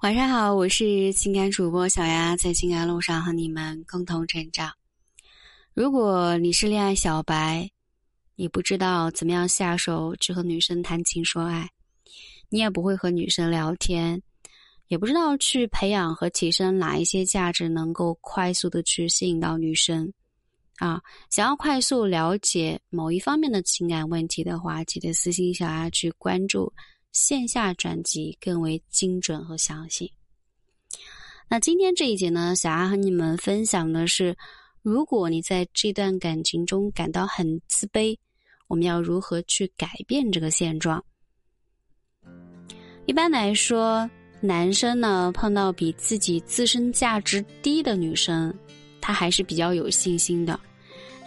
晚上好，我是情感主播小丫，在情感路上和你们共同成长。如果你是恋爱小白，你不知道怎么样下手去和女生谈情说爱，你也不会和女生聊天，也不知道去培养和提升哪一些价值能够快速的去吸引到女生啊。想要快速了解某一方面的情感问题的话，记得私信小丫去关注。线下转机更为精准和详细。那今天这一节呢，小阿和你们分享的是，如果你在这段感情中感到很自卑，我们要如何去改变这个现状？一般来说，男生呢碰到比自己自身价值低的女生，他还是比较有信心的。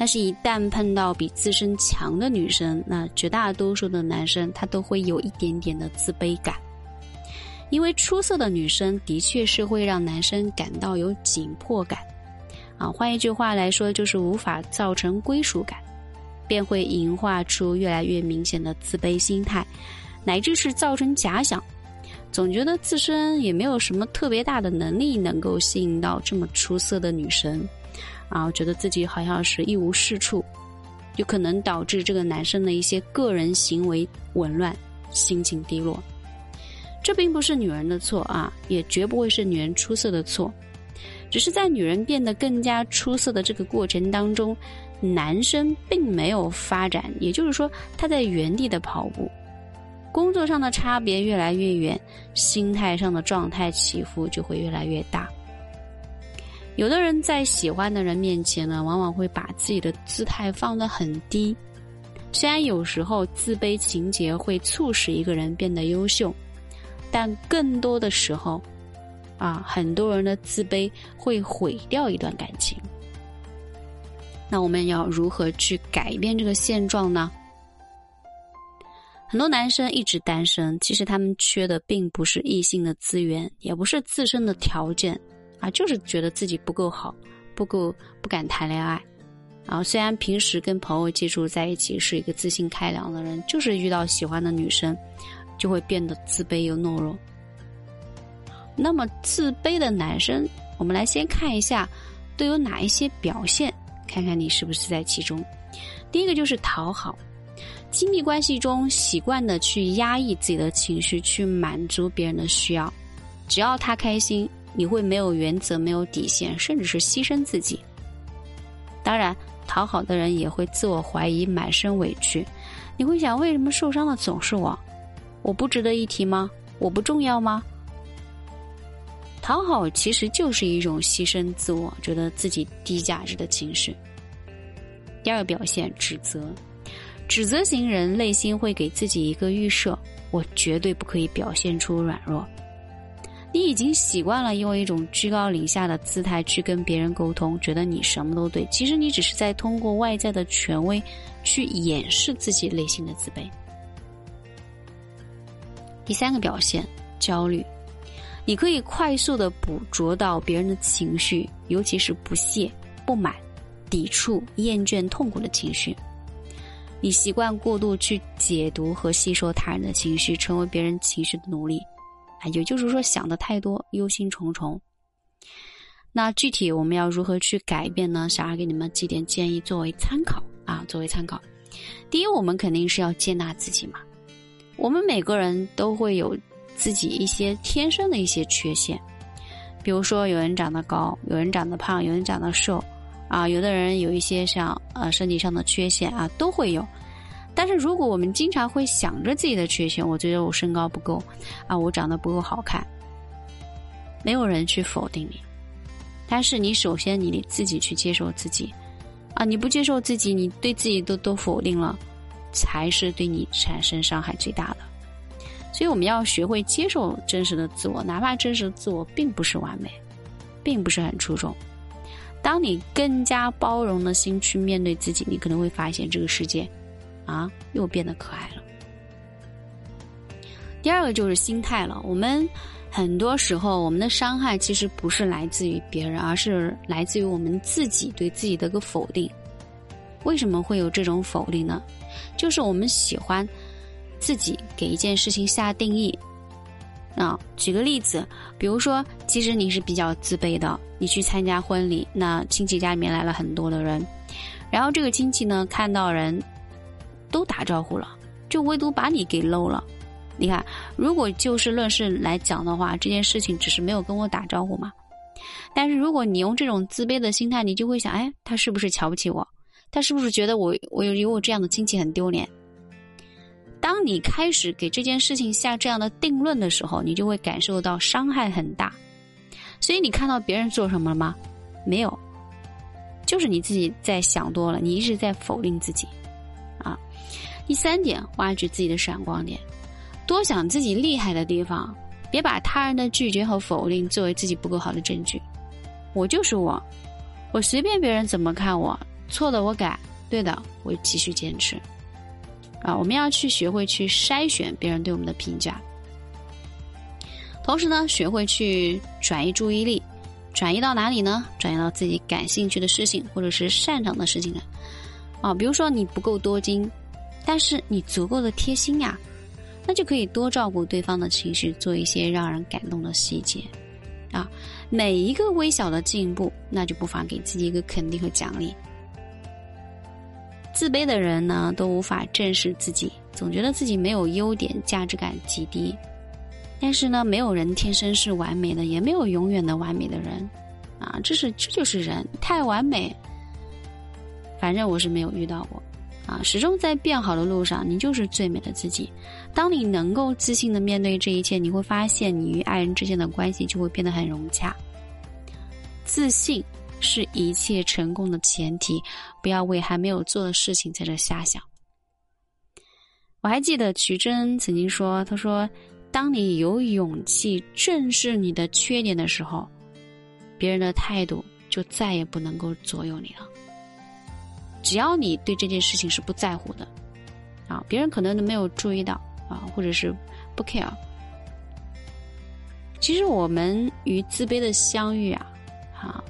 但是，一旦碰到比自身强的女生，那绝大多数的男生他都会有一点点的自卑感，因为出色的女生的确是会让男生感到有紧迫感，啊，换一句话来说，就是无法造成归属感，便会引化出越来越明显的自卑心态，乃至是造成假想，总觉得自身也没有什么特别大的能力能够吸引到这么出色的女生。啊，觉得自己好像是一无是处，有可能导致这个男生的一些个人行为紊乱，心情低落。这并不是女人的错啊，也绝不会是女人出色的错，只是在女人变得更加出色的这个过程当中，男生并没有发展，也就是说他在原地的跑步，工作上的差别越来越远，心态上的状态起伏就会越来越大。有的人在喜欢的人面前呢，往往会把自己的姿态放得很低。虽然有时候自卑情节会促使一个人变得优秀，但更多的时候，啊，很多人的自卑会毁掉一段感情。那我们要如何去改变这个现状呢？很多男生一直单身，其实他们缺的并不是异性的资源，也不是自身的条件。啊，就是觉得自己不够好，不够不敢谈恋爱，然后虽然平时跟朋友接触在一起是一个自信开朗的人，就是遇到喜欢的女生，就会变得自卑又懦弱。那么自卑的男生，我们来先看一下都有哪一些表现，看看你是不是在其中。第一个就是讨好，亲密关系中习惯的去压抑自己的情绪，去满足别人的需要，只要他开心。你会没有原则、没有底线，甚至是牺牲自己。当然，讨好的人也会自我怀疑、满身委屈。你会想：为什么受伤的总是我？我不值得一提吗？我不重要吗？讨好其实就是一种牺牲自我、觉得自己低价值的情绪。第二个表现：指责。指责型人内心会给自己一个预设：我绝对不可以表现出软弱。你已经习惯了用一种居高临下的姿态去跟别人沟通，觉得你什么都对。其实你只是在通过外在的权威去掩饰自己内心的自卑。第三个表现，焦虑。你可以快速的捕捉到别人的情绪，尤其是不屑、不满、抵触、厌倦、痛苦的情绪。你习惯过度去解读和吸收他人的情绪，成为别人情绪的奴隶。啊，也就是说想的太多，忧心忡忡。那具体我们要如何去改变呢？小二给你们几点建议作为参考啊，作为参考。第一，我们肯定是要接纳自己嘛。我们每个人都会有自己一些天生的一些缺陷，比如说有人长得高，有人长得胖，有人长得瘦，啊，有的人有一些像呃身体上的缺陷啊，都会有。但是如果我们经常会想着自己的缺陷，我觉得我身高不够，啊，我长得不够好看，没有人去否定你，但是你首先你得自己去接受自己，啊，你不接受自己，你对自己都都否定了，才是对你产生伤害最大的。所以我们要学会接受真实的自我，哪怕真实的自我并不是完美，并不是很出众。当你更加包容的心去面对自己，你可能会发现这个世界。啊，又变得可爱了。第二个就是心态了。我们很多时候，我们的伤害其实不是来自于别人，而是来自于我们自己对自己的个否定。为什么会有这种否定呢？就是我们喜欢自己给一件事情下定义，啊，举个例子，比如说，其实你是比较自卑的，你去参加婚礼，那亲戚家里面来了很多的人，然后这个亲戚呢看到人都打招呼了，就唯独把你给漏了。你看，如果就事论事来讲的话，这件事情只是没有跟我打招呼嘛。但是如果你用这种自卑的心态，你就会想，哎，他是不是瞧不起我？他是不是觉得我我有我这样的亲戚很丢脸？当你开始给这件事情下这样的定论的时候，你就会感受到伤害很大。所以你看到别人做什么了吗？没有，就是你自己在想多了，你一直在否定自己。第三点，挖掘自己的闪光点，多想自己厉害的地方，别把他人的拒绝和否定作为自己不够好的证据。我就是我，我随便别人怎么看我，错的我改，对的我继续坚持。啊，我们要去学会去筛选别人对我们的评价，同时呢，学会去转移注意力，转移到哪里呢？转移到自己感兴趣的事情或者是擅长的事情上。啊，比如说你不够多金，但是你足够的贴心呀，那就可以多照顾对方的情绪，做一些让人感动的细节。啊，每一个微小的进步，那就不妨给自己一个肯定和奖励。自卑的人呢，都无法正视自己，总觉得自己没有优点，价值感极低。但是呢，没有人天生是完美的，也没有永远的完美的人，啊，这是这就是人太完美。反正我是没有遇到过，啊，始终在变好的路上，你就是最美的自己。当你能够自信的面对这一切，你会发现你与爱人之间的关系就会变得很融洽。自信。是一切成功的前提，不要为还没有做的事情在这瞎想。我还记得徐峥曾经说：“他说，当你有勇气正视你的缺点的时候，别人的态度就再也不能够左右你了。只要你对这件事情是不在乎的，啊，别人可能都没有注意到啊，或者是不 care。其实我们与自卑的相遇啊，啊。”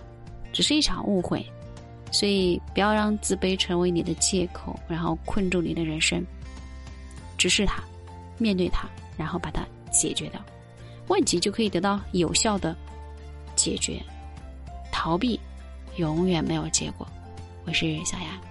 只是一场误会，所以不要让自卑成为你的借口，然后困住你的人生。直视它，面对它，然后把它解决掉，问题就可以得到有效的解决。逃避永远没有结果。我是小雅。